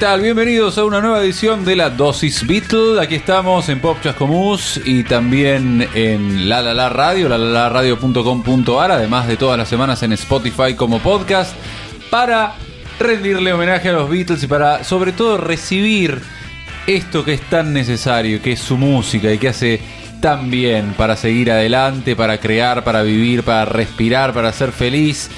¿Qué tal? Bienvenidos a una nueva edición de la Dosis Beatle. Aquí estamos en Pop Chascomús y también en La La La Radio, radio.com.ar, además de todas las semanas en Spotify como podcast, para rendirle homenaje a los Beatles y para sobre todo recibir esto que es tan necesario, que es su música y que hace tan bien para seguir adelante, para crear, para vivir, para respirar, para ser feliz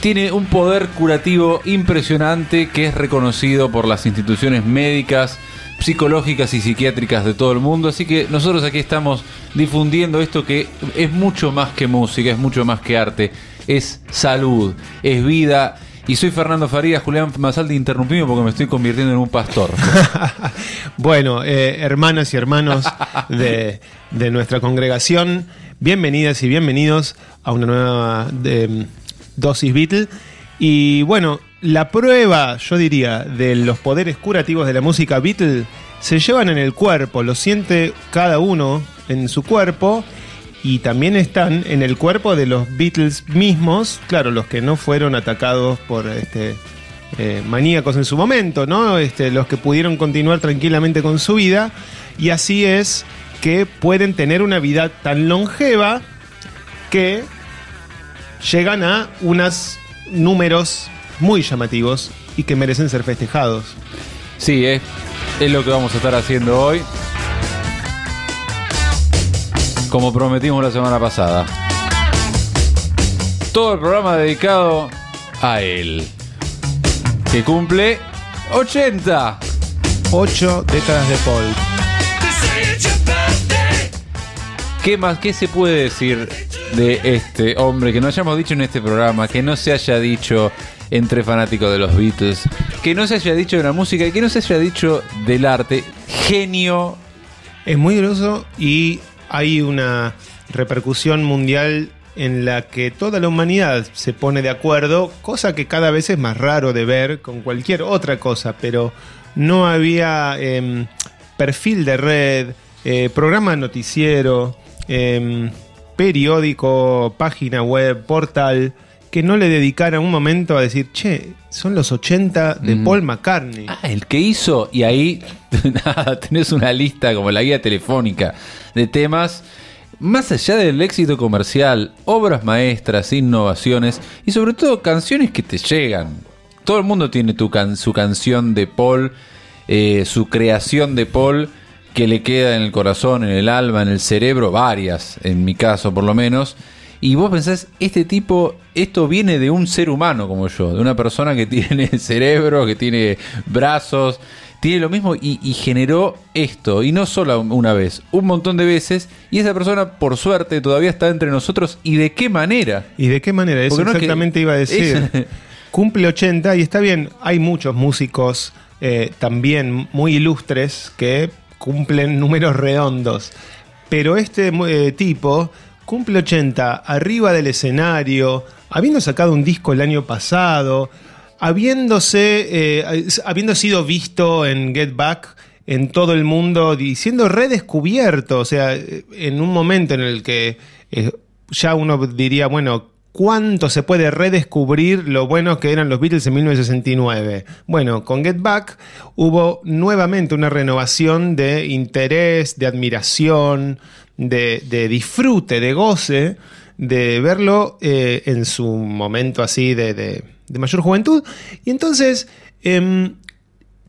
tiene un poder curativo impresionante que es reconocido por las instituciones médicas, psicológicas y psiquiátricas de todo el mundo. Así que nosotros aquí estamos difundiendo esto que es mucho más que música, es mucho más que arte, es salud, es vida. Y soy Fernando Farías, Julián Mazaldi, interrumpimos porque me estoy convirtiendo en un pastor. bueno, eh, hermanas y hermanos de, de, nuestra congregación, bienvenidas y bienvenidos a una nueva dosis Beatle. Y bueno, la prueba, yo diría, de los poderes curativos de la música Beatle se llevan en el cuerpo, lo siente cada uno en su cuerpo y también están en el cuerpo de los Beatles mismos, claro, los que no fueron atacados por este, eh, maníacos en su momento, ¿no? Este, los que pudieron continuar tranquilamente con su vida y así es que pueden tener una vida tan longeva que llegan a unos números muy llamativos y que merecen ser festejados. Sí, es, es lo que vamos a estar haciendo hoy. Como prometimos la semana pasada. Todo el programa dedicado a él. Que cumple 80. 8 décadas de Paul. ¿Qué más? ¿Qué se puede decir de este hombre que no hayamos dicho en este programa, que no se haya dicho entre fanáticos de los Beatles, que no se haya dicho de la música y que no se haya dicho del arte. Genio. Es muy groso y hay una repercusión mundial en la que toda la humanidad se pone de acuerdo, cosa que cada vez es más raro de ver con cualquier otra cosa, pero no había em, perfil de red, eh, programa noticiero, em, periódico, página web, portal, que no le dedicara un momento a decir, che, son los 80 de Paul McCartney. Ah, el que hizo, y ahí nada, tenés una lista como la guía telefónica de temas, más allá del éxito comercial, obras maestras, innovaciones y sobre todo canciones que te llegan. Todo el mundo tiene tu su canción de Paul, eh, su creación de Paul que le queda en el corazón, en el alma, en el cerebro, varias, en mi caso por lo menos. Y vos pensás, este tipo, esto viene de un ser humano como yo, de una persona que tiene cerebro, que tiene brazos, tiene lo mismo y, generó esto, y no solo una vez, un montón de veces, y esa persona, por suerte, todavía está entre nosotros, ¿y de qué manera? ¿Y de qué manera? Eso exactamente iba a decir. Cumple 80 y está bien, hay muchos músicos eh, también muy ilustres que cumplen números redondos. Pero este eh, tipo cumple 80 arriba del escenario, habiendo sacado un disco el año pasado, habiéndose, eh, habiendo sido visto en Get Back en todo el mundo siendo redescubierto, o sea, en un momento en el que eh, ya uno diría, bueno, cuánto se puede redescubrir lo buenos que eran los Beatles en 1969. Bueno, con Get Back hubo nuevamente una renovación de interés, de admiración, de, disfrute, de goce, de verlo eh, en su momento así de, mayor juventud. Y entonces... Em,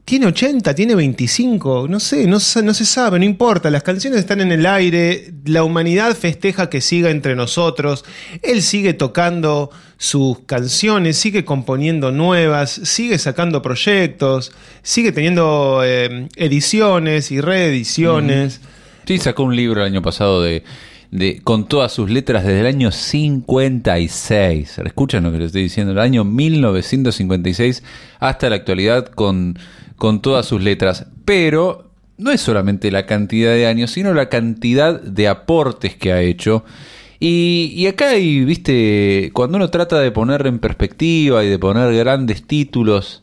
tiene 80, tiene 25, no sé, no, no, se sabe, no importa, las canciones están en el aire, la humanidad festeja que siga entre nosotros, él sigue tocando sus canciones, sigue componiendo nuevas, sigue sacando proyectos, sigue teniendo eh, ediciones y reediciones. Sí, sacó un libro el año pasado de, de, con todas sus letras desde el año 56. Escuchan lo que les estoy diciendo, el año 1956 hasta la actualidad con con todas sus letras. Pero no es solamente la cantidad de años, sino la cantidad de aportes que ha hecho. Y, acá hay, viste, cuando uno trata de poner en perspectiva y de poner grandes títulos,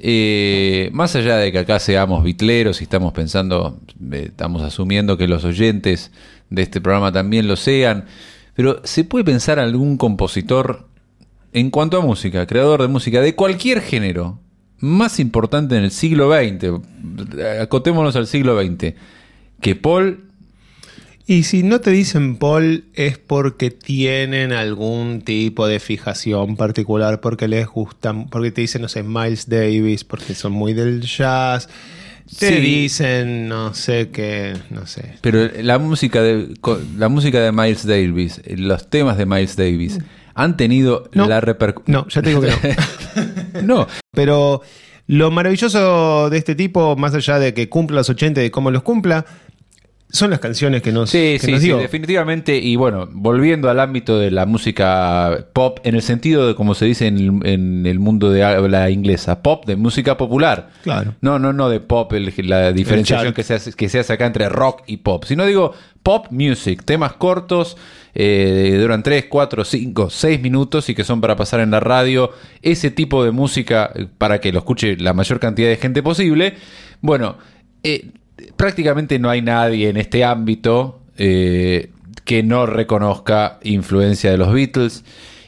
eh, más allá de que acá seamos bitleros y estamos pensando, eh, estamos asumiendo que los oyentes de este programa también lo sean, pero se puede pensar algún compositor en cuanto a música, creador de música de cualquier género, más importante en el siglo XX, acotémonos al siglo XX, que Paul y si no te dicen Paul es porque tienen algún tipo de fijación particular, porque les gustan, porque te dicen, no sé, Miles Davis, porque son muy del jazz. Te dicen, no sé qué, no sé. Pero la música de la música de Miles Davis, los temas de Miles Davis han tenido la repercusión. No, ya te digo que no. no. Pero lo maravilloso de este tipo, más allá de que cumpla los 80 y de cómo los cumpla, son las canciones que nos, sí, sí, sí, definitivamente. Y bueno, volviendo al ámbito de la música pop, en el sentido de como se dice en, el mundo de habla inglesa, pop de música popular. Claro. No, no, no de pop, la diferenciación que se, hace, que se hace acá entre rock y pop, sino digo pop music, temas cortos, eh, duran 3, 4, 5, 6 minutos y que son para pasar en la radio. Ese tipo de música eh, para que lo escuche la mayor cantidad de gente posible. Bueno, eh, prácticamente no hay nadie en este ámbito eh, que no reconozca influencia de los Beatles.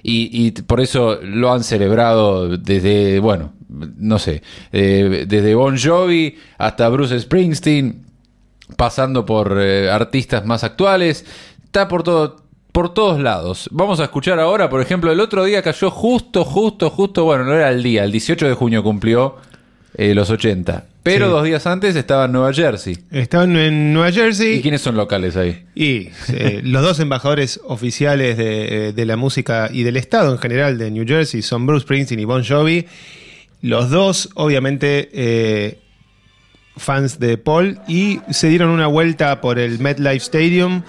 Y, por eso lo han celebrado desde, bueno, no sé, eh, desde Bon Jovi hasta Bruce Springsteen, pasando por eh, artistas más actuales, está por todo, por todos lados. Vamos a escuchar ahora, por ejemplo, el otro día cayó justo, justo, justo, bueno, no era el día, el 18 de junio cumplió los 80. Pero dos días antes estaba en Nueva Jersey. Estaban en Nueva Jersey. ¿Y quiénes son locales ahí? Y eh, los dos embajadores oficiales eh, de, la música y del Estado en general de New Jersey son Bruce Springsteen y Bon Jovi. Los dos, obviamente, eh, fans de Paul y se dieron una vuelta por el MetLife Stadium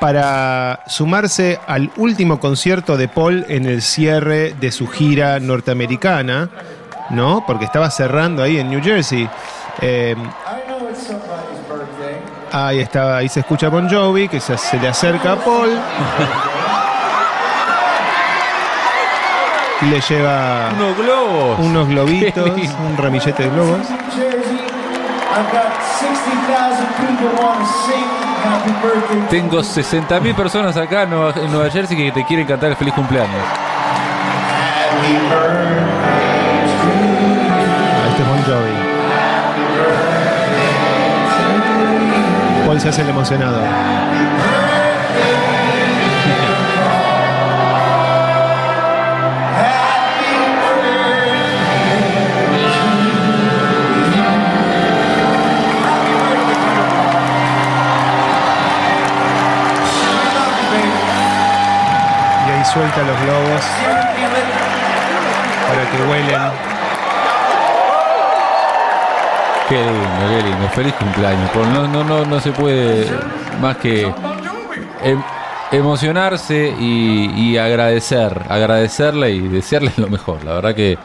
para sumarse al último concierto de Paul en el cierre de su gira norteamericana ¿no? Porque estaba cerrando ahí en New Jersey. Eh, ahí estaba, ahí se escucha Bon Jovi, que se, le acerca a Paul. y le lleva unos globos. Unos globitos, un ramillete de globos. Tengo 60.000 personas acá en Nueva, Jersey que te quieren cantar el feliz cumpleaños. Se hace el emocionado. Suelta los globos para que huelen Qué lindo, qué lindo. Feliz cumpleaños. No, no, no, no se puede más que em, emocionarse y, agradecer, agradecerle y desearle lo mejor. La verdad que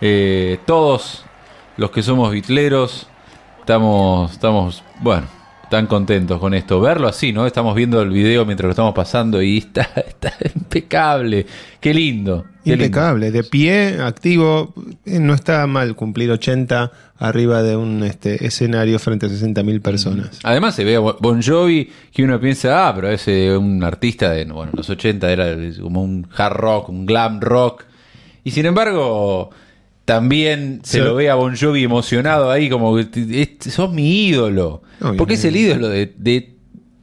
eh, todos los que somos bitleros estamos, estamos, bueno, tan contentos con esto. Verlo así, ¿no? Estamos viendo el video mientras lo estamos pasando y está, está impecable. Qué lindo. impecable, de pie, activo. Eh, no está mal cumplir 80 arriba de un este, escenario frente a 60.000 personas. Además se ve a Bon Jovi que uno piensa, ah, pero ese un artista de, bueno, los 80 era como un hard rock, un glam rock. Y sin embargo, también se lo ve a Bon Jovi emocionado ahí, como sos mi ídolo. Porque es el ídolo de.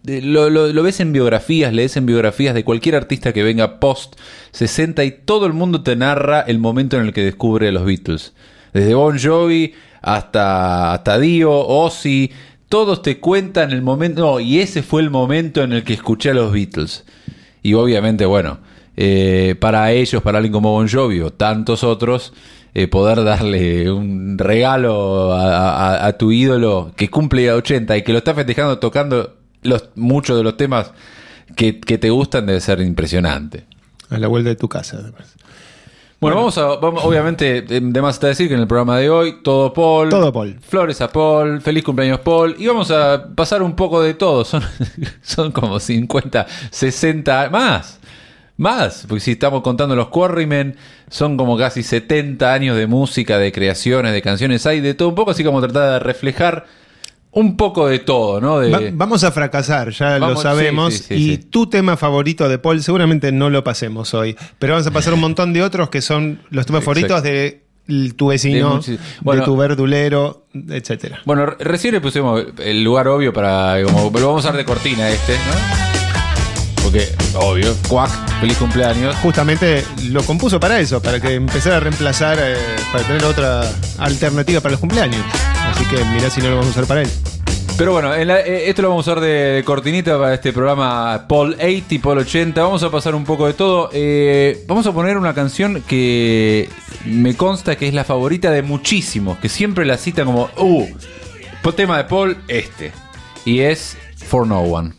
lo, ves en biografías, lees en biografías de cualquier artista que venga post 60 y todo el mundo te narra el momento en el que descubre a los Beatles. Desde Bon Jovi hasta, hasta Dio, Ozzy, todos te cuentan el momento. No, y ese fue el momento en el que escuché a los Beatles. Y obviamente, bueno, eh, para ellos, para alguien como Bon Jovi o tantos otros, eh, poder darle un regalo a, tu ídolo que cumple 80 y que lo está festejando tocando los, muchos de los temas que, te gustan debe ser impresionante. A la vuelta de tu casa, además. Bueno, vamos a, obviamente, de más está decir que en el programa de hoy, todo Paul. Todo Paul. Flores a Paul, feliz cumpleaños Paul. Y vamos a pasar un poco de todo. Son, son como 50, 60, más. Más, porque si estamos contando los Quarrymen, son como casi 70 años de música, de creaciones, de canciones, hay de todo un poco, así como tratar de reflejar un poco de todo, ¿no? vamos a fracasar, ya lo sabemos. y tu tema favorito de Paul, seguramente no lo pasemos hoy, pero vamos a pasar un montón de otros que son los temas favoritos de tu vecino, de, tu verdulero, etcétera. Bueno, recién le pusimos el lugar obvio para, como, lo vamos a dar de cortina este, ¿no? Porque, obvio, cuac, feliz cumpleaños. Justamente lo compuso para eso, para que empezara a reemplazar, eh, para tener otra alternativa para los cumpleaños. Así que mirá si no lo vamos a usar para él. Pero bueno, eh, esto lo vamos a usar de, cortinita para este programa Paul 80 y Paul 80. Vamos a pasar un poco de todo. Eh, vamos a poner una canción que me consta que es la favorita de muchísimos, que siempre la citan como, uh, tema de Paul, este. Y es For No One.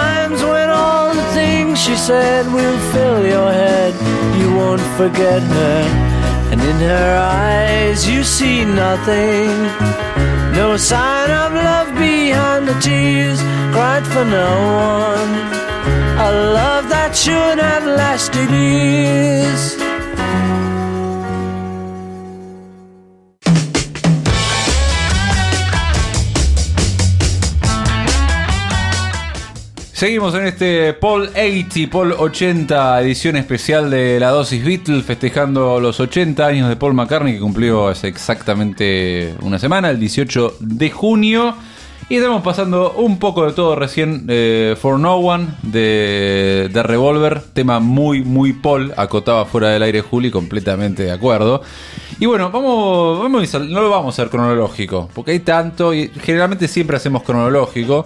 she said "We'll fill your head. You won't forget her and in her eyes you see nothing. No sign of love behind the tears cried for no one. A love that should have lasted years. Seguimos en este Paul 80, Paul 80, edición especial de la dosis Beatles, festejando los 80 años de Paul McCartney, que cumplió hace exactamente una semana, el 18 de junio. Y estamos pasando un poco de todo recién eh, For No One de, de Revolver, tema muy, muy Paul, acotaba fuera del aire Juli, completamente de acuerdo. Y bueno, vamos, vamos no lo vamos a hacer cronológico, porque hay tanto, y generalmente siempre hacemos cronológico.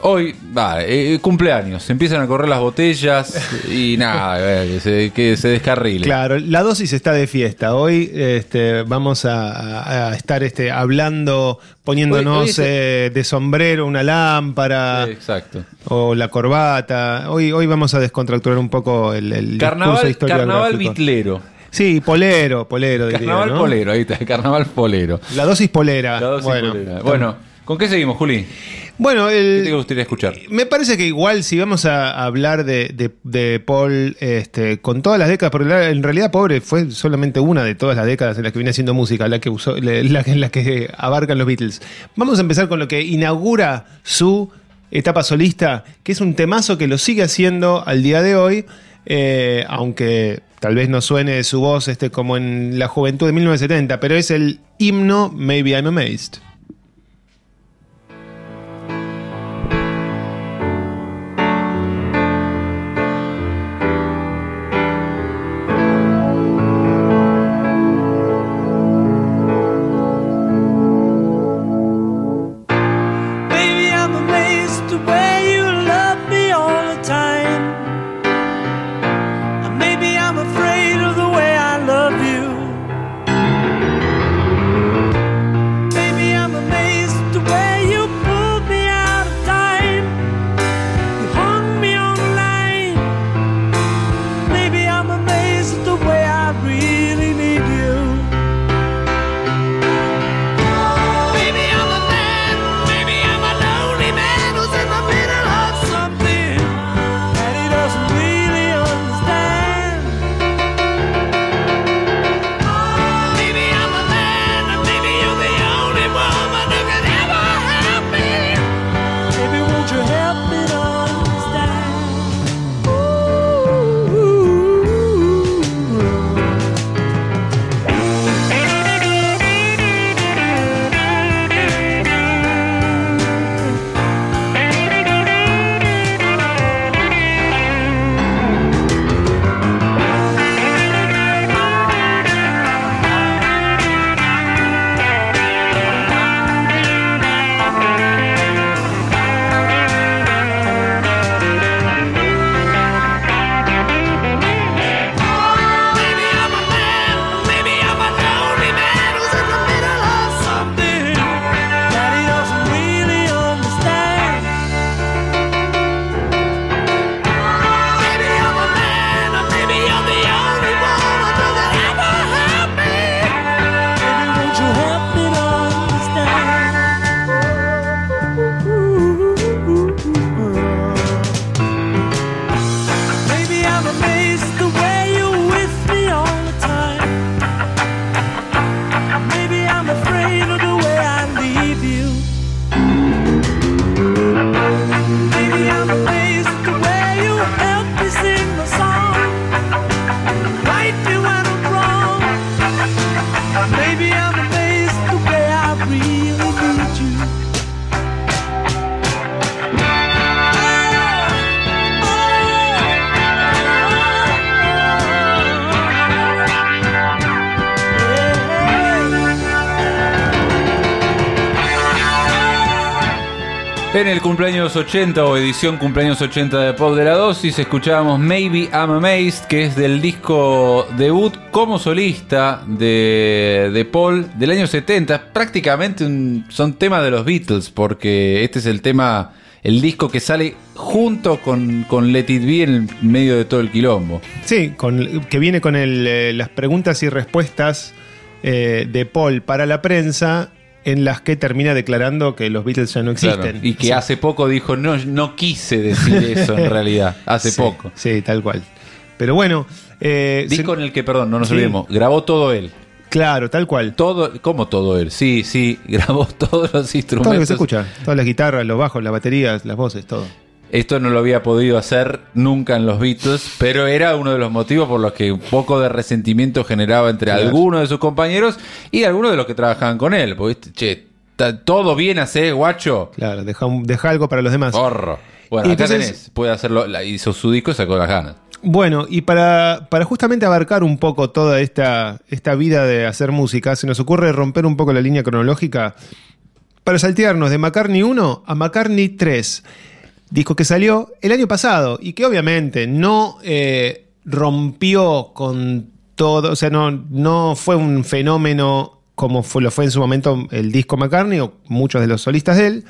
Hoy, va, eh, cumpleaños, empiezan a correr las botellas y nada, que, se, que se descarrile. Claro, la dosis está de fiesta. Hoy este, vamos a, estar este, hablando, poniéndonos eh, de sombrero una lámpara. exacto. O la corbata. Hoy, hoy vamos a descontracturar un poco el, el carnaval, Carnaval bitlero. Sí, polero, polero. Carnaval polero, ahí está, carnaval polero. La dosis polera. La dosis bueno, polera. Bueno, ¿con qué seguimos, Juli? Bueno, el, ¿qué te gustaría escuchar? Me parece que igual si vamos a hablar de, Paul este, con todas las décadas, porque en realidad pobre fue solamente una de todas las décadas en las que viene haciendo música, la que usó, la, en la que abarcan los Beatles. Vamos a empezar con lo que inaugura su etapa solista, que es un temazo que lo sigue haciendo al día de hoy, eh, aunque tal vez no suene su voz este, como en la juventud de 1970, pero es el himno Maybe I'm Amazed. En el cumpleaños 80 o edición cumpleaños 80 de Pop de la Dosis escuchábamos Maybe I'm Amazed, que es del disco debut como solista de, de Paul del año 70. Prácticamente son temas de los Beatles, porque este es el tema, el disco que sale junto con, con Let It Be en medio de todo el quilombo. Sí, con, que viene con eh, las preguntas y respuestas eh, de Paul para la prensa en las que termina declarando que los Beatles ya no existen. y que hace poco dijo, no, no quise decir eso en realidad, hace poco. Sí, tal cual. Pero bueno... Eh, Disco en el que, perdón, no nos olvidemos, grabó todo él. Claro, tal cual. Todo, como todo él, sí, sí, grabó todos los instrumentos. Todo lo que se escucha, todas las guitarras, los bajos, las baterías, las voces, todo. Esto no lo había podido hacer nunca en los Beatles, pero era uno de los motivos por los que un poco de resentimiento generaba entre algunos de sus compañeros y algunos de los que trabajaban con él. Porque, che, todo bien hacer, guacho. Claro, deja, algo para los demás. Bueno, acá tenés, puede hacerlo, hizo su disco y sacó las ganas. Bueno, y para, para, justamente abarcar un poco toda esta, esta vida de hacer música, se nos ocurre romper un poco la línea cronológica para saltearnos de McCartney 1 a McCartney 3. Disco que salió el año pasado y que obviamente no eh, rompió con todo, o sea, no, no fue un fenómeno como fue, lo fue en su momento el disco McCartney o muchos de los solistas de él.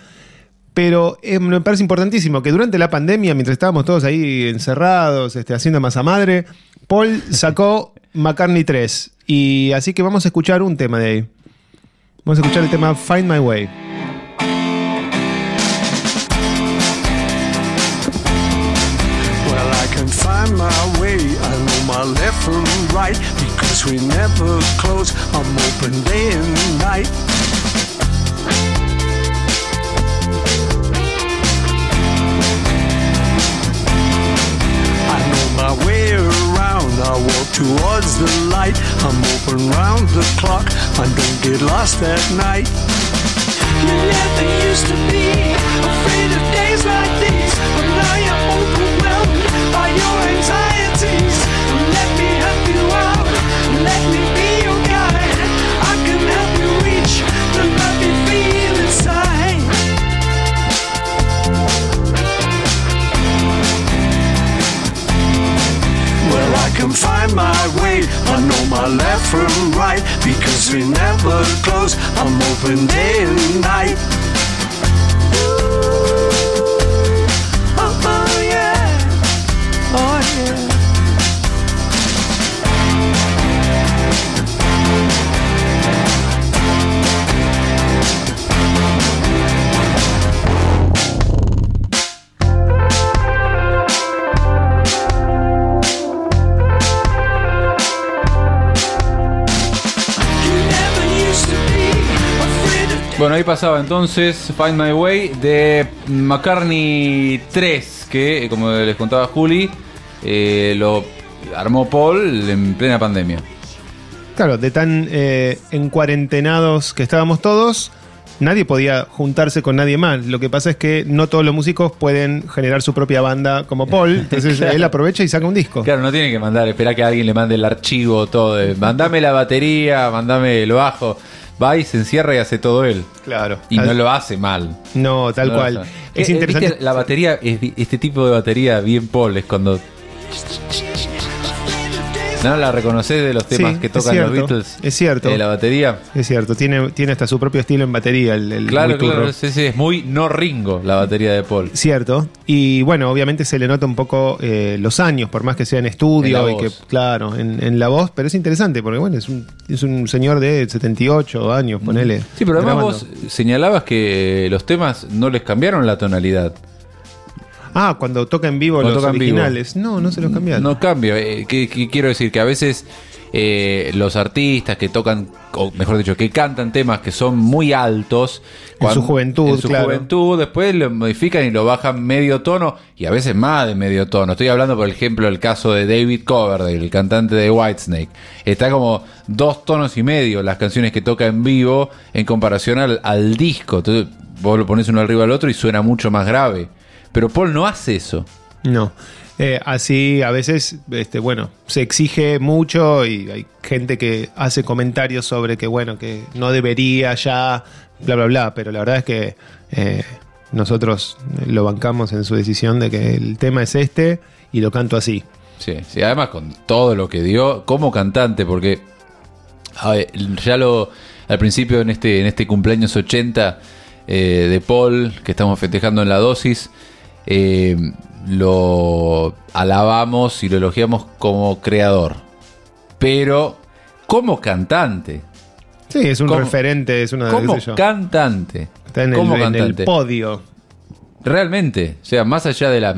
Pero eh, me parece importantísimo que durante la pandemia, mientras estábamos todos ahí encerrados, este, haciendo masa madre, Paul sacó McCartney 3. Y así que vamos a escuchar un tema de ahí. Vamos a escuchar el tema Find My Way. My way. I know my left from right because we never close. I'm open day and night. I know my way around. I walk towards the light. I'm open round the clock. I don't get lost at night. You never used to be afraid of days like these, but now you're overwhelmed left from right. Because we never close. I'm open day and night. Bueno, ahí pasaba entonces Find My Way de McCartney 3, que como les contaba Juli, eh, lo armó Paul en plena pandemia. Claro, de tan eh, encuarentenados que estábamos todos, nadie podía juntarse con nadie más. Lo que pasa es que no todos los músicos pueden generar su propia banda como Paul. Entonces él aprovecha y saca un disco. Claro, no tiene que mandar, espera que alguien le mande el archivo, todo. mandame la batería, mandame el bajo va y se encierra y hace todo él. Claro. Y no lo hace mal. No, tal cual. Es eh, interesante. La batería, este tipo de batería bien Paul es cuando ¿No la reconoces de los temas que tocan los Beatles? Es cierto. De la batería. Es cierto, tiene, tiene hasta su propio estilo en batería. El, claro, claro, es muy no Ringo la batería de Paul. Cierto. Y bueno, obviamente se le nota un poco eh, los años, por más que sea en estudio y que, claro, en, la voz, pero es interesante porque, bueno, es un, es un señor de 78 años, ponele. Sí, pero además vos señalabas que los temas no les cambiaron la tonalidad. Ah, cuando toca en vivo los originales. No, no se los cambiaron. No cambia. Eh, ¿qué, quiero decir? Que a veces eh, los artistas que tocan, o mejor dicho, que cantan temas que son muy altos. En su juventud, En su juventud, después lo modifican y lo bajan medio tono, y a veces más de medio tono. Estoy hablando, por ejemplo, del caso de David Coverdale, el cantante de Whitesnake. Está como dos tonos y medio las canciones que toca en vivo en comparación al, al disco. Entonces, vos lo pones uno arriba del otro y suena mucho más grave. Pero Paul no hace eso. No. Eh, así a veces, este, bueno, se exige mucho y hay gente que hace comentarios sobre que, bueno, que no debería ya, bla, bla, bla, pero la verdad es que eh, nosotros lo bancamos en su decisión de que el tema es este y lo canto así. Sí, sí, además con todo lo que dio como cantante, porque ya lo al principio en este, en este cumpleaños 80 eh, de Paul, que estamos festejando en la dosis, eh, lo alabamos y lo elogiamos como creador, pero como cantante. Sí, es un referente, es una Como cantante. Está en, el, podio. Realmente, o sea, más allá de la,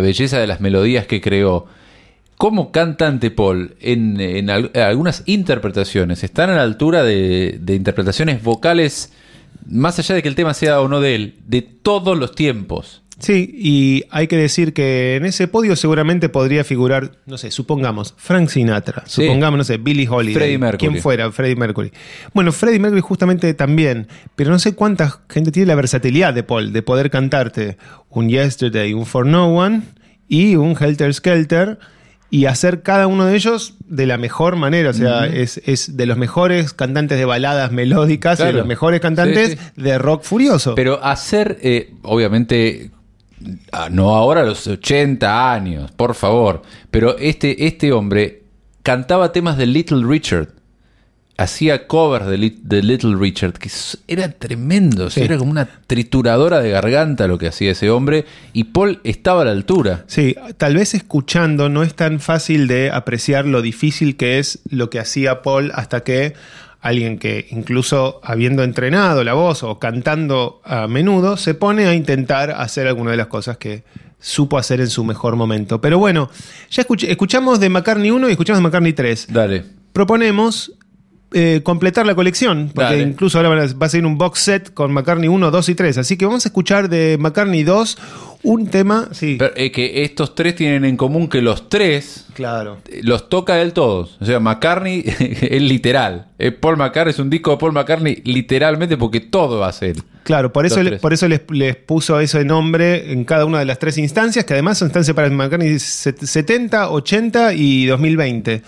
belleza de las melodías que creó, como cantante Paul, en, algunas interpretaciones, están a la altura de, de, interpretaciones vocales, más allá de que el tema sea o no de él, de todos los tiempos. Sí, y hay que decir que en ese podio seguramente podría figurar, no sé, supongamos, Frank Sinatra, supongamos, no sé, Billy Holiday, Freddie Mercury. quien fuera, Freddie Mercury. Bueno, Freddie Mercury justamente también, pero no sé cuánta gente tiene la versatilidad de Paul, de poder cantarte un Yesterday, un For No One y un Helter Skelter y hacer cada uno de ellos de la mejor manera. O sea, es, de los mejores cantantes de baladas melódicas y de los mejores cantantes de rock furioso. Pero hacer, eh, obviamente, no ahora a los 80 años, por favor, pero este, este hombre cantaba temas de Little Richard. Hacía covers de, Little Richard, que era tremendo, era como una trituradora de garganta lo que hacía ese hombre, y Paul estaba a la altura. Sí, tal vez escuchando no es tan fácil de apreciar lo difícil que es lo que hacía Paul hasta que alguien que incluso habiendo entrenado la voz o cantando a menudo, se pone a intentar hacer alguna de las cosas que supo hacer en su mejor momento. Pero bueno, ya escuchamos de McCartney 1 y escuchamos de McCartney 3. Dale. Proponemos eh, completar la colección, porque incluso ahora va a ser un box set con McCartney 1, 2 y 3. Así que vamos a escuchar de McCartney 2 un tema. Sí. Pero, es que estos tres tienen en común que los tres claro. los toca él todos. O sea, McCartney es literal. Eh, Paul McCartney es un disco de Paul McCartney literalmente porque todo va a ser. Claro, por eso, por eso les, les, puso ese nombre en cada una de las tres instancias, que además son instancias para McCartney 70, 80 y 2020.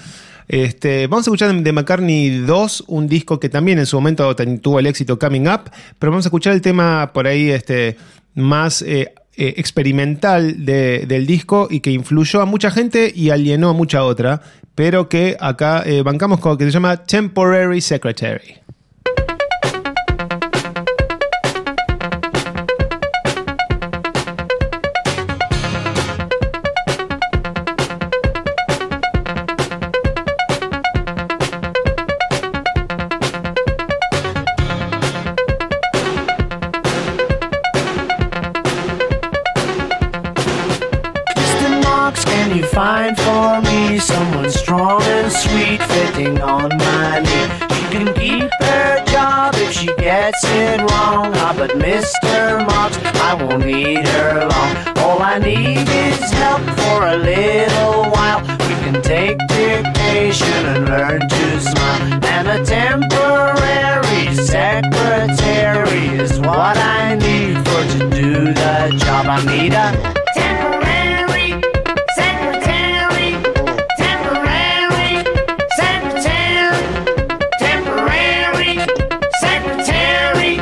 Este, vamos a escuchar de McCartney 2, un disco que también en su momento tuvo el éxito Coming Up, pero vamos a escuchar el tema por ahí este, más eh, eh, experimental del disco y que influyó a mucha gente y alienó a mucha otra, pero que acá eh, bancamos con que se llama Temporary Secretary. Anita. Temporary secretary, temporary secretary, temporary secretary,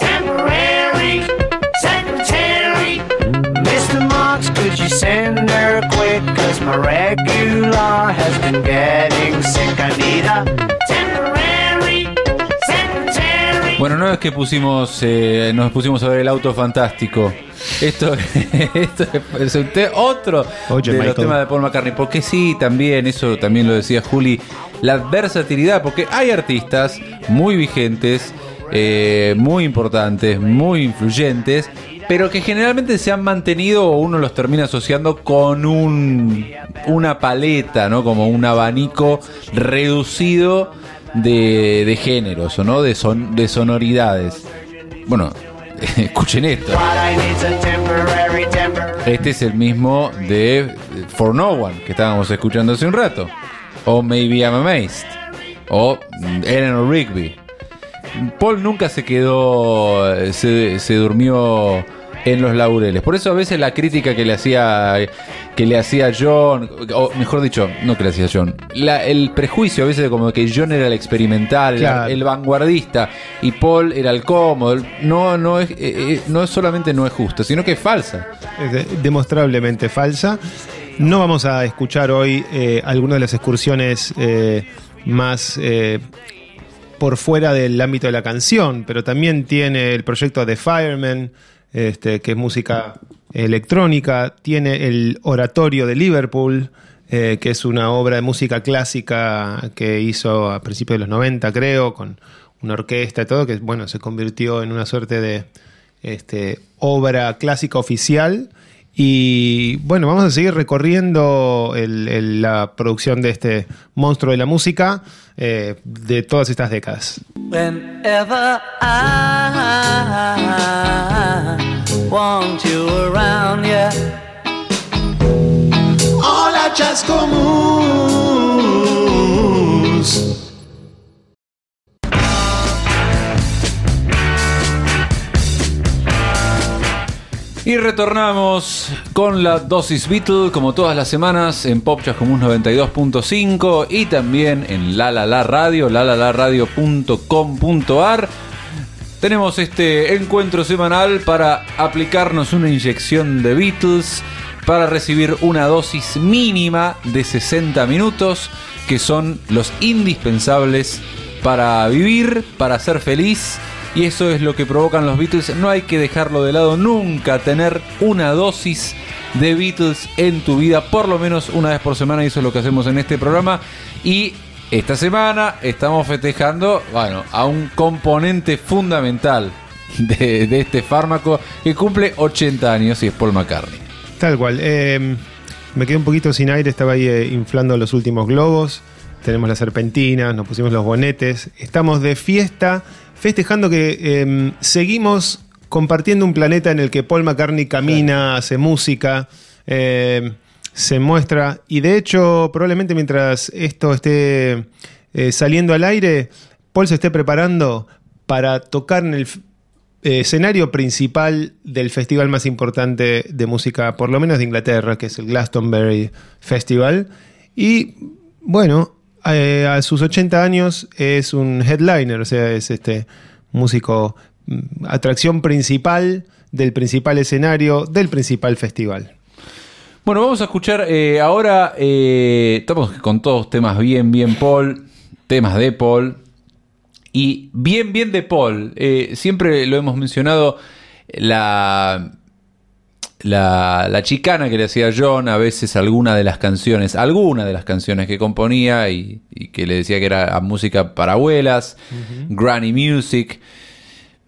temporary secretary. Mr. Marks, could you send her quick? Cause my regular has been getting sick, Anita. Bueno, no es que pusimos, eh, nos pusimos a ver el auto fantástico. Esto, es otro de los temas de Paul McCartney. Porque sí, también, eso también lo decía Juli, la versatilidad, porque hay artistas muy vigentes, eh, muy importantes, muy influyentes, pero que generalmente se han mantenido o uno los termina asociando con un, una paleta, ¿no? Como un abanico reducido de, géneros, ¿o no? De, son, de sonoridades. Bueno, escuchen esto. Este es el mismo de For No One que estábamos escuchando hace un rato. O Maybe I'm Amazed. O Eleanor Rigby. Paul nunca se quedó, se, se durmió en los laureles. Por eso a veces la crítica que le hacía que le hacía John, o mejor dicho, no que le hacía John, el prejuicio a veces de como que John era el experimental, el, vanguardista y Paul era el cómodo, no, no, es, eh, eh, no es solamente no es justo, sino que es falsa. Es demostrablemente falsa. No vamos a escuchar hoy eh, algunas de las excursiones más por fuera del ámbito de la canción, pero también tiene el proyecto de Fireman, este, que es música electrónica, tiene el Oratorio de Liverpool, eh, que es una obra de música clásica que hizo a principios de los 90, creo, con una orquesta y todo, que bueno, se convirtió en una suerte de este, obra clásica oficial. Y bueno, vamos a seguir recorriendo la producción de este monstruo de la música eh, de todas estas décadas. Want you around, yeah. Hola, Chascomús. Y retornamos con la dosis Beatle, como todas las semanas, en Pop Chascomús 92.5 y también en La La La Radio, lalalaradio.com.ar tenemos este encuentro semanal para aplicarnos una inyección de Beatles, para recibir una dosis mínima de 60 minutos, que son los indispensables para vivir, para ser feliz. Y eso es lo que provocan los Beatles. No hay que dejarlo de lado nunca, tener una dosis de Beatles en tu vida, por lo menos una vez por semana, y eso es lo que hacemos en este programa. Y esta semana estamos festejando, bueno, a un componente fundamental de, este fármaco que cumple 80 años y es Paul McCartney. Tal cual. Em, me quedé un poquito sin aire, estaba ahí eh, inflando los últimos globos. Tenemos la serpentina, nos pusimos los bonetes. Estamos de fiesta, festejando que em, seguimos compartiendo un planeta en el que Paul McCartney camina, hace música. Eh, se muestra, y de hecho probablemente mientras esto esté eh, saliendo al aire, Paul se esté preparando para tocar en el eh, escenario principal del festival más importante de música, por lo menos de Inglaterra, que es el Glastonbury Festival. Y bueno, eh, a sus 80 años es un headliner, o sea, es este músico, mm, atracción principal del principal escenario del principal festival. Bueno, vamos a escuchar eh, ahora, eh, estamos con todos temas bien, bien Paul, temas de Paul. Y bien, bien de Paul. Eh, siempre lo hemos mencionado, la, la, chicana que le hacía John, a veces alguna de las canciones, alguna de las canciones que componía y, que le decía que era música para abuelas, granny music.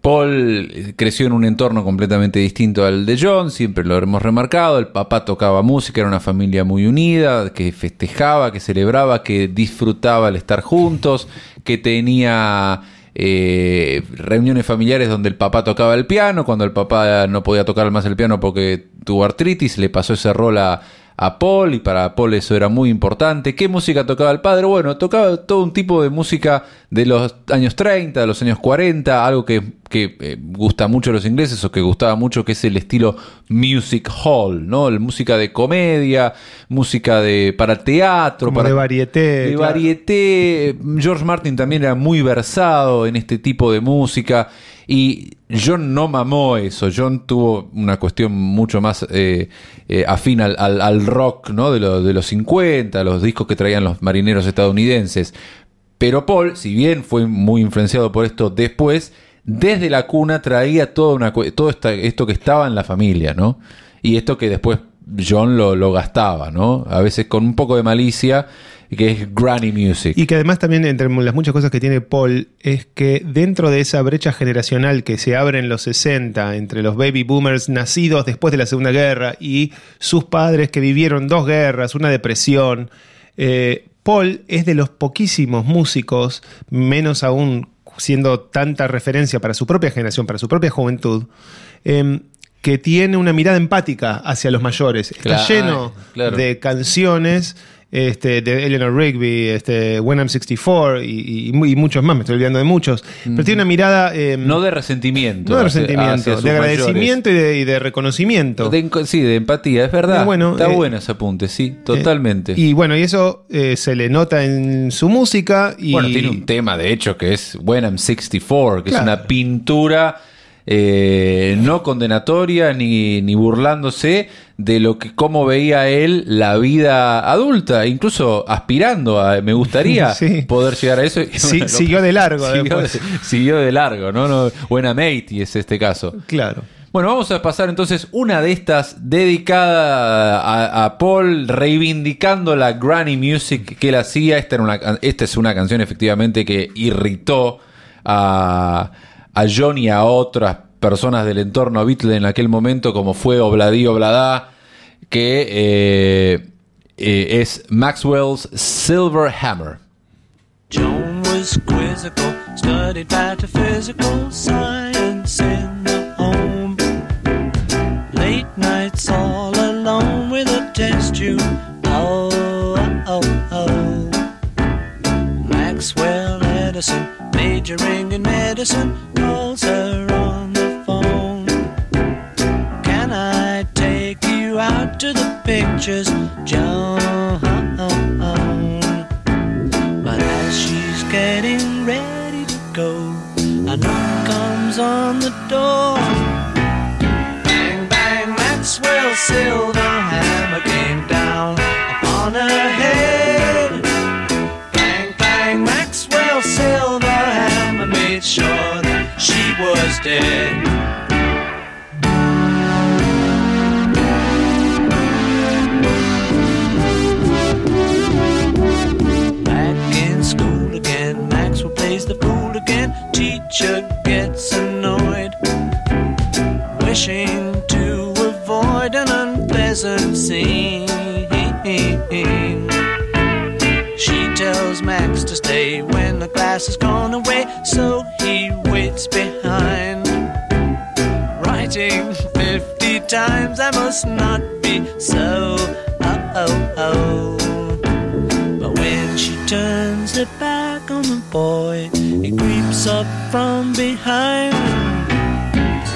Paul creció en un entorno completamente distinto al de John, siempre lo hemos remarcado, el papá tocaba música, era una familia muy unida, que festejaba, que celebraba, que disfrutaba el estar juntos, que tenía eh, reuniones familiares donde el papá tocaba el piano, cuando el papá no podía tocar más el piano porque tuvo artritis, le pasó ese rol a, a Paul y para Paul eso era muy importante. ¿Qué música tocaba el padre? Bueno, tocaba todo un tipo de música de los años 30, de los años 40, algo que, eh, gusta mucho a los ingleses o que gustaba mucho, que es el estilo music hall, ¿no? La música de comedia, música de para teatro, para de varieté. De varieté. George Martin también era muy versado en este tipo de música. Y John no mamó eso. John tuvo una cuestión mucho más eh, eh, afín al, rock ¿no? de, de los 50, los discos que traían los marineros estadounidenses. Pero Paul, si bien fue muy influenciado por esto después, desde la cuna traía toda una, todo esto que estaba en la familia, ¿no? Y esto que después John lo, lo gastaba, ¿no? A veces con un poco de malicia que es granny music. Y que además también entre las muchas cosas que tiene Paul es que dentro de esa brecha generacional que se abre en los 60 entre los baby boomers nacidos después de la Segunda Guerra y sus padres que vivieron dos guerras, una depresión, eh, Paul es de los poquísimos músicos, menos aún siendo tanta referencia para su propia generación, para su propia juventud, em, que tiene una mirada empática hacia los mayores. Está lleno de canciones este, de Eleanor Rigby, este, When I'm 64 y, muchos más, me estoy olvidando de muchos. Pero tiene una mirada... Em, no de resentimiento. No de resentimiento, de agradecimiento y de, reconocimiento. sí, de empatía, es verdad. Está eh, bueno ese apunte, sí, totalmente. y bueno, y eso se le nota en su música. Y, bueno, tiene un tema, de hecho, que es When I'm 64, que es una pintura eh, no condenatoria ni, ni, burlándose de lo que cómo veía él la vida adulta, incluso aspirando a me gustaría poder llegar a eso. siguió de largo siguió, de largo, ¿no? no buena mate es este caso. Claro. Bueno, vamos a pasar entonces una de estas dedicada a, Paul, reivindicando la granny music que él hacía. Esta, era una, esta es una canción efectivamente que irritó a a John y a otras personas del entorno Beatle en aquel momento, como fue Obladí Obladá, que eh, eh, es Maxwell's Silver Hammer. John was quizzical, studied metaphysical science in the home. Late nights all alone with a test tube. Oh, oh, oh. Maxwell Edison, majoring in medicine calls her on the phone. Can I take you out to the pictures, Joan? Gone away, so he waits behind. Writing 50 times, I must not be so. Oh, oh, oh. But when she turns her back on the boy, he creeps up from behind.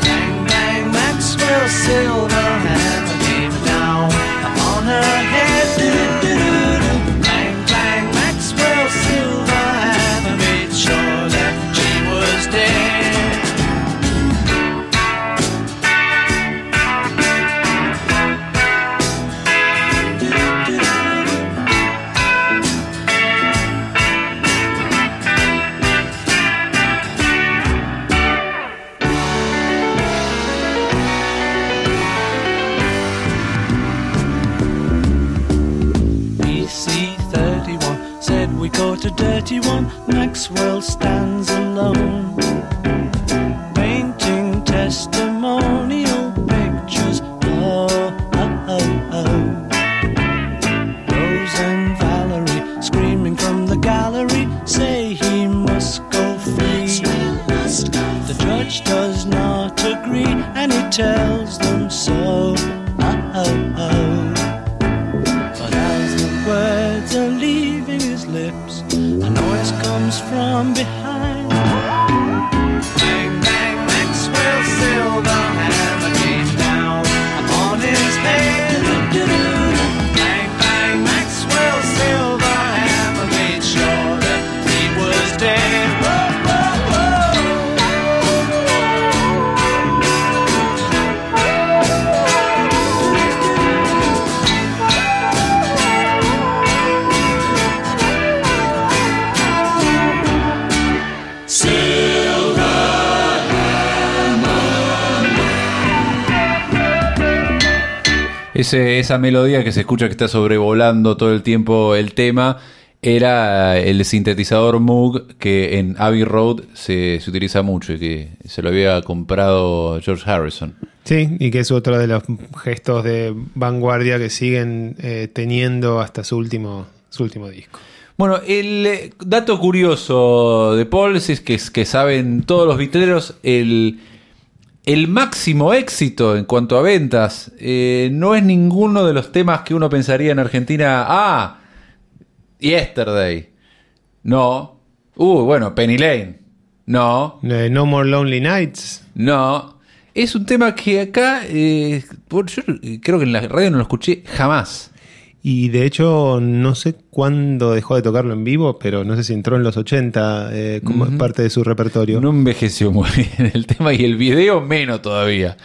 Bang, bang, Maxwell Silverhand came down upon her head. Maxwell stands esa melodía que se escucha que está sobrevolando todo el tiempo el tema era el sintetizador Moog que en Abbey Road se, utiliza mucho y que se lo había comprado George Harrison. Sí, y que es otro de los gestos de vanguardia que siguen eh, teniendo hasta su último, su último disco. Bueno, el eh, dato curioso de Paul es que, que saben todos los vitreros, el el máximo éxito en cuanto a ventas eh, no es ninguno de los temas que uno pensaría en Argentina. Ah, Yesterday. No. Uh, bueno, Penny Lane. No. Eh, no More Lonely Nights. No. Es un tema que acá, eh, yo creo que en la radio no lo escuché jamás. Y de hecho, no sé cuándo dejó de tocarlo en vivo, pero no sé si entró en los 80 eh, como parte de su repertorio. No envejeció muy bien el tema y el video menos todavía.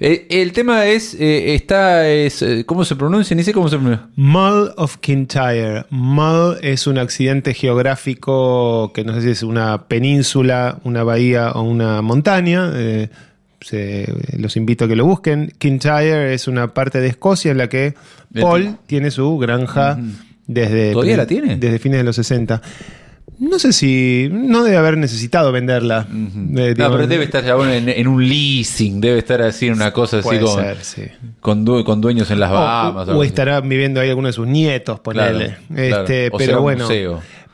Eh, el tema es, eh, está, es, ¿cómo se pronuncia? Ni sé cómo se pronuncia. Mull of Kintyre. Mull es un accidente geográfico que no sé si es una península, una bahía o una montaña los invito a que lo busquen. Kintyre es una parte de Escocia en la que Paul tiene su granja desde... ¿Todavía la tiene? Desde fines de los 60. No sé si. No debe haber necesitado venderla. no, pero debe estar en, un leasing, debe estar así en una cosa así con, con, dueños en las Bahamas. O, estará viviendo ahí alguno de sus nietos, ponele. este, pero bueno.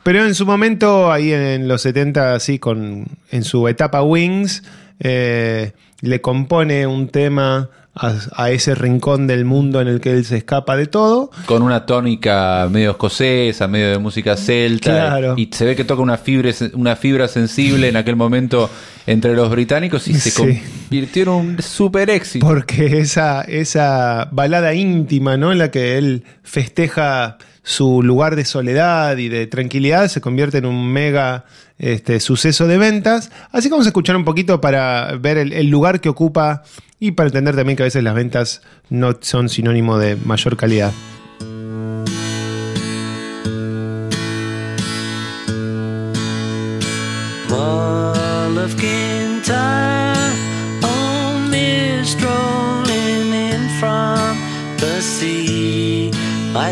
Pero en su momento, ahí en, los 70, así, con, en su etapa Wings, eh, le compone un tema a, ese rincón del mundo en el que él se escapa de todo. Con una tónica medio escocesa, medio de música celta. Y se ve que toca una fibra, una fibra sensible en aquel momento entre los británicos y se convirtió en un super éxito. Porque esa, esa balada íntima, ¿no? En la que él festeja su lugar de soledad y de tranquilidad se convierte en un mega este, suceso de ventas. Así que vamos a escuchar un poquito para ver el, lugar que ocupa y para entender también que a veces las ventas no son sinónimo de mayor calidad.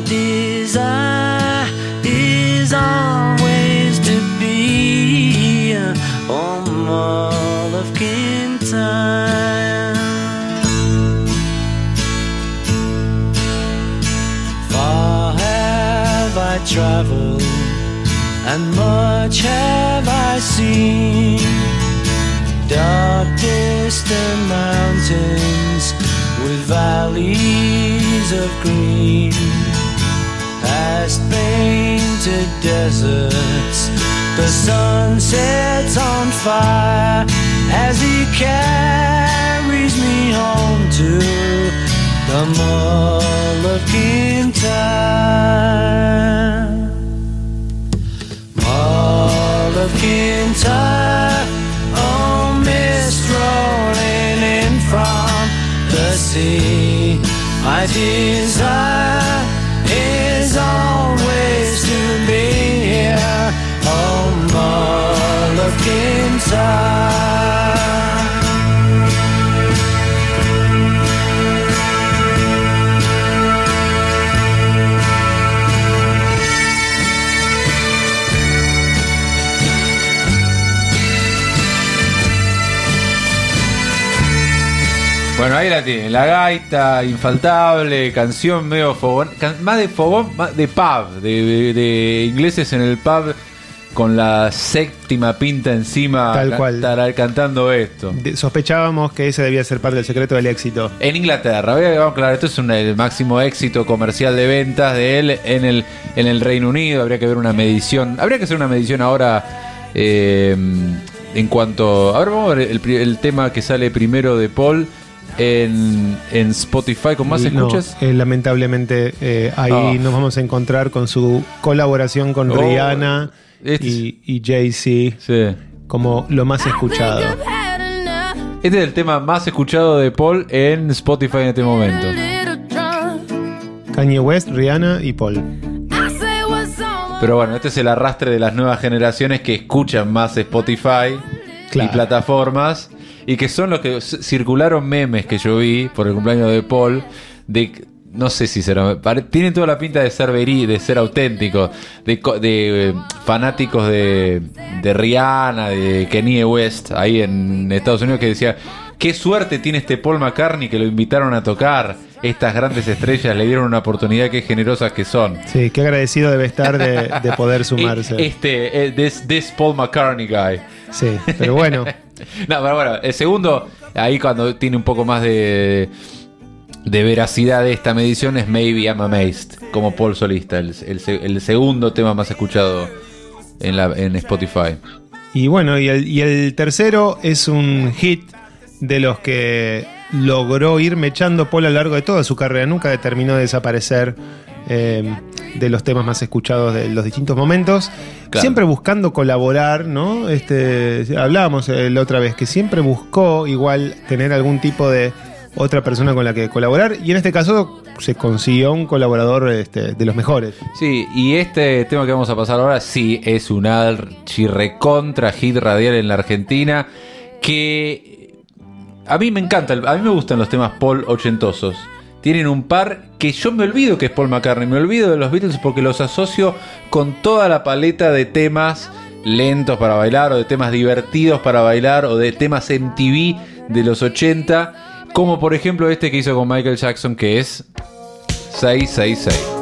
My desire is always to be on Mall of Kintyre. Far have I traveled, and much have I seen. Dark distant mountains with valleys of green past painted deserts. The sun sets on fire as he carries me home to the Mall of Kintyre. Mall of Kintyre, oh mist rolling in from the sea. My desire always to be here. On Bueno, ahí la tiene, la gaita, infaltable, canción medio fogón, más de fogón, más de pub, de, ingleses en el pub con la séptima pinta encima Tal cual. cantando esto. sospechábamos que ese debía ser parte del secreto del éxito. En Inglaterra, vamos, claro, esto es el máximo éxito comercial de ventas de él en el, en el Reino Unido. Habría que ver una medición, habría que hacer una medición ahora eh, en cuanto. Ahora vamos a ver el, el tema que sale primero de Paul en, Spotify con más escuchas? Eh, lamentablemente eh, ahí ah. nos vamos a encontrar con su colaboración con oh, Rihanna este y, Jay-Z como lo más escuchado. Este es el tema más escuchado de Paul en Spotify en este momento. Kanye West, Rihanna y Paul. Pero bueno, este es el arrastre de las nuevas generaciones que escuchan más Spotify y plataformas y que son los que circularon memes que yo vi por el cumpleaños de Paul, de no sé si será, tienen toda la pinta de ser verí, de ser auténticos, de, de eh, fanáticos de, de Rihanna, de Kanye West, ahí en Estados Unidos, que decía, qué suerte tiene este Paul McCartney que lo invitaron a tocar. Estas grandes estrellas le dieron una oportunidad, qué generosas que son. Sí, qué agradecido debe estar de, poder sumarse. Este, eh, this, this Paul McCartney guy. Sí, pero bueno. no, pero bueno, el segundo, ahí cuando tiene un poco más de, de veracidad de esta medición es Maybe I'm Amazed, como Paul solista, el, segundo tema más escuchado en, la, en Spotify. Y bueno, y el, tercero es un hit de los que logró ir mechando Paul a lo largo de toda su carrera. Nunca terminó de desaparecer eh, de los temas más escuchados de los distintos momentos. Siempre buscando colaborar, ¿no? Este, hablábamos eh, la otra vez que siempre buscó igual tener algún tipo de otra persona con la que colaborar y en este caso se consiguió un colaborador este, de los mejores. Sí, y este tema que vamos a pasar ahora sí es un archirrecontra hit radial en la Argentina que a mí me encanta, a mí me gustan los temas Paul ochentosos. Tienen un par que yo me olvido que es Paul McCartney, me olvido de los Beatles porque los asocio con toda la paleta de temas lentos para bailar o de temas divertidos para bailar o de temas en TV de los 80 como por ejemplo este que hizo con Michael Jackson, que es 666.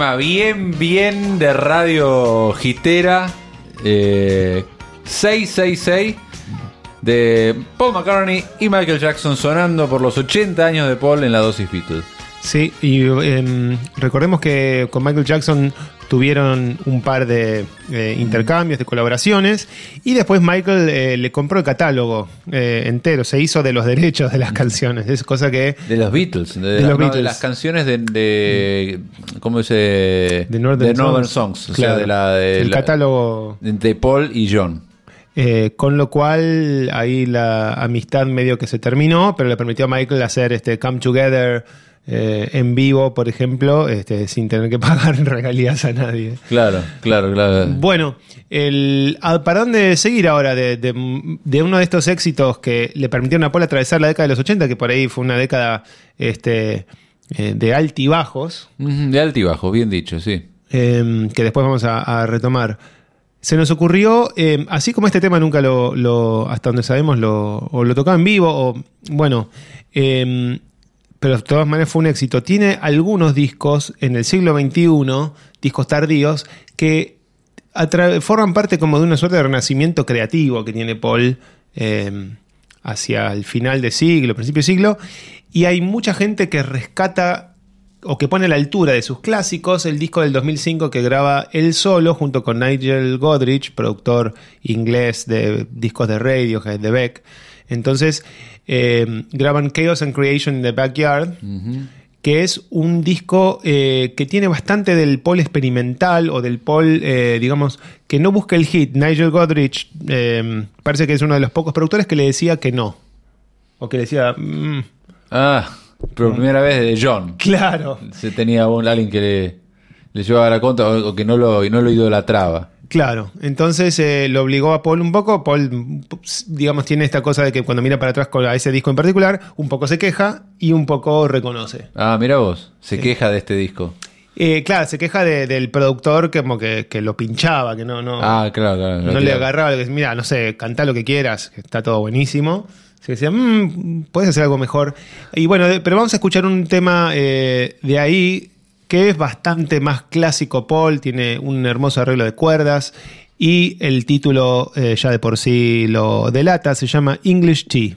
Bien, bien de radio gitera. 666 eh, de Paul McCartney y Michael Jackson sonando por los 80 años de Paul en la dosis Beatles. Sí, y em, recordemos que con Michael Jackson tuvieron un par de eh, intercambios, de colaboraciones, y después Michael eh, le compró el catálogo eh, entero, se hizo de los derechos de las canciones, es cosa que... De los Beatles, de, las canciones de, ¿cómo dice? De Northern, Songs, o sea, de la, el catálogo... De Paul y John. Con lo cual ahí la amistad medio que se terminó, pero le permitió a Michael hacer este Come Together eh, en vivo, por ejemplo, este, sin tener que pagar regalías a nadie. Claro, claro, claro. Bueno, el, ¿para dónde seguir ahora de, uno de estos éxitos que le permitieron a Paul atravesar la década de los 80, que por ahí fue una década este, eh, de altibajos? De altibajos, bien dicho, sí. Em, que después vamos a, retomar. Se nos ocurrió, eh, así como este tema nunca lo, hasta donde sabemos, lo, o lo tocaba en vivo, o bueno, em, pero de todas maneras fue un éxito. Tiene algunos discos en el siglo XXI, discos tardíos, que forman parte como de una suerte de renacimiento creativo que tiene Paul em, hacia el final de siglo, principio de siglo, y hay mucha gente que rescata o que pone a la altura de sus clásicos el disco del 2005 que graba él solo junto con Nigel Godrich, productor inglés de discos de radio, de Beck. Entonces eh, graban Chaos and Creation in the Backyard, que es un disco eh, que tiene bastante del pol experimental o del pol, eh, digamos, que no busca el hit. Nigel Godrich parece que es uno de los pocos productores que le decía que no. O que le decía... Mm". ah. Por primera vez de John. Claro. Se tenía un, alguien que le, le llevaba la contra o, que no lo, y no lo idolatraba. Claro, entonces eh, lo obligó a Paul un poco. Paul, digamos, tiene esta cosa de que cuando mira para atrás con a ese disco en particular, un poco se queja y un poco reconoce. Ah, mira vos, se queja de este disco. Eh, claro, se queja del productor que como que, lo pinchaba, que no, no, ah, claro, no, le agarraba, mira, no sé, canta lo que quieras, que está todo buenísimo. Se decía, mmm, puedes hacer algo mejor. Y bueno, pero vamos a escuchar un tema eh, de ahí que es bastante más clásico Paul, tiene un hermoso arreglo de cuerdas y el título eh, ya de por sí lo delata, se llama English Tea.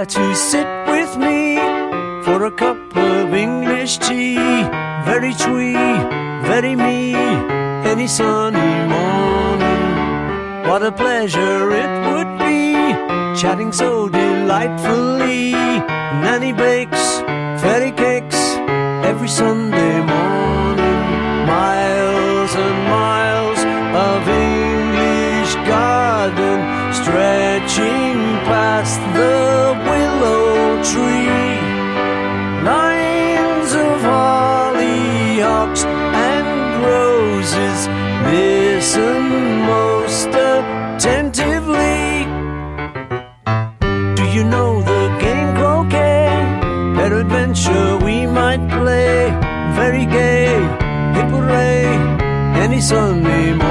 Care to sit with me for a cup of English tea? Very twee, very me, any sunny morning. What a pleasure it would be, chatting so delightfully. Nanny bakes fairy cakes every Sunday morning. Miles and miles of English garden stretching past the tree. Lines of hollyhocks and roses listen most attentively. Do you know the game croquet? Peradventure we might play. Very gay, hip hooray, any Sunday morning.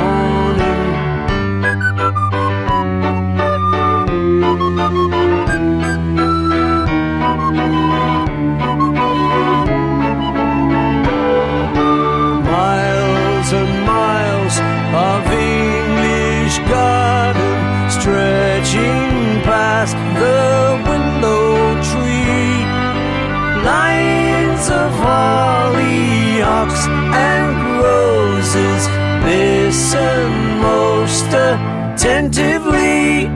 Listen most attentively.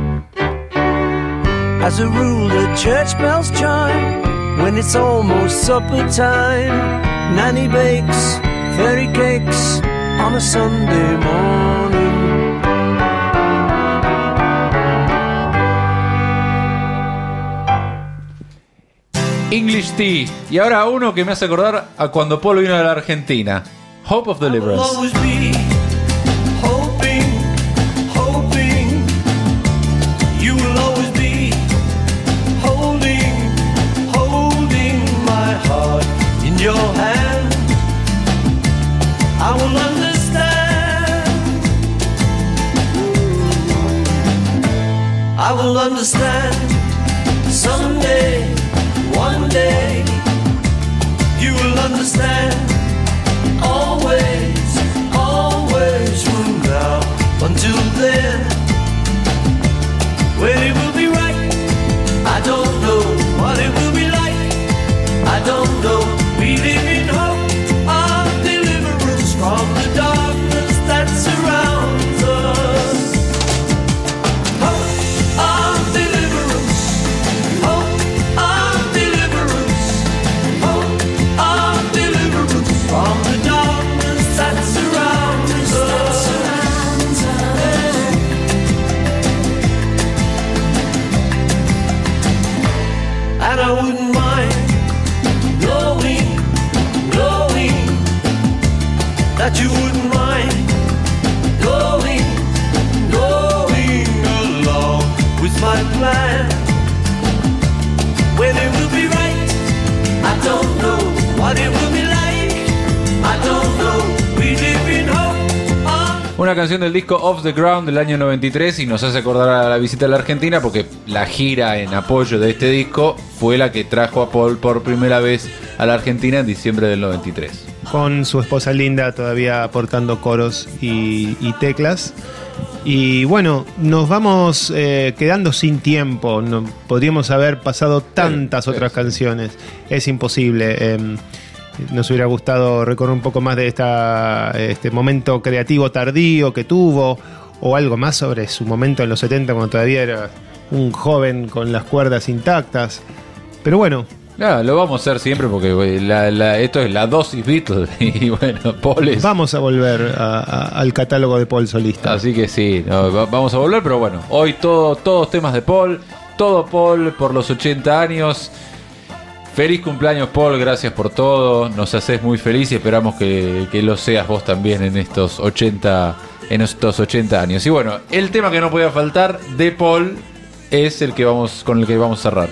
As a rule, the church bells chime when it's almost supper time. Nanny bakes fairy cakes on a Sunday morning. English Tea. Y ahora uno que me hace acordar a cuando Polo vino a la Argentina. Hope of Deliverance. will understand someday, one day. You will understand always, always from now until then. When it will be right, I don't know what it will be like. I don't know. Una canción del disco Off the Ground del año 93 y nos hace acordar a la visita a la Argentina porque la gira en apoyo de este disco fue la que trajo a Paul por primera vez a la Argentina en diciembre del 93. con su esposa Linda todavía aportando coros y, y teclas. Y bueno, nos vamos eh, quedando sin tiempo. No, podríamos haber pasado tantas otras canciones. Es imposible. Eh, nos hubiera gustado recorrer un poco más de esta, este momento creativo tardío que tuvo, o algo más sobre su momento en los 70 cuando todavía era un joven con las cuerdas intactas. Pero bueno, lo vamos a hacer siempre porque eh, la- la- esto es la dosis Beatles y bueno, Paul es... vamos a volver a- a- al catálogo de Paul Solista. Así que sí, no, vamos a volver, pero bueno, hoy todo, todos temas de Paul, todo Paul por los 80 años. Feliz cumpleaños Paul, gracias por todo, nos haces muy feliz y esperamos que, que lo seas vos también en estos 80 en estos 80 años. Y bueno, el tema que no podía faltar de Paul es el que vamos con el que vamos a cerrar.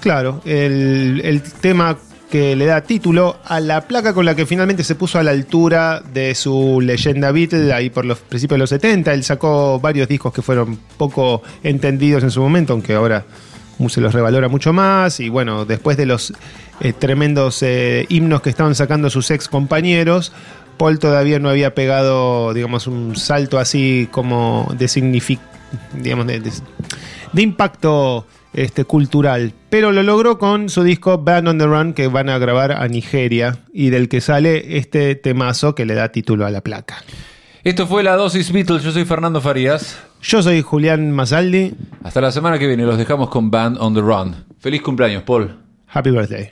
Claro, el, el tema que le da título a la placa con la que finalmente se puso a la altura de su leyenda Beatle ahí por los principios de los 70. Él sacó varios discos que fueron poco entendidos en su momento, aunque ahora se los revalora mucho más. Y bueno, después de los eh, tremendos eh, himnos que estaban sacando sus ex compañeros, Paul todavía no había pegado, digamos, un salto así como de digamos, de- de impacto este, cultural. Pero lo logró con su disco Band on the Run que van a grabar a Nigeria y del que sale este temazo que le da título a la placa. Esto fue la dosis Beatles, yo soy Fernando Farías. Yo soy Julián Masaldi. Hasta la semana que viene, los dejamos con Band on the Run. Feliz cumpleaños, Paul. Happy birthday.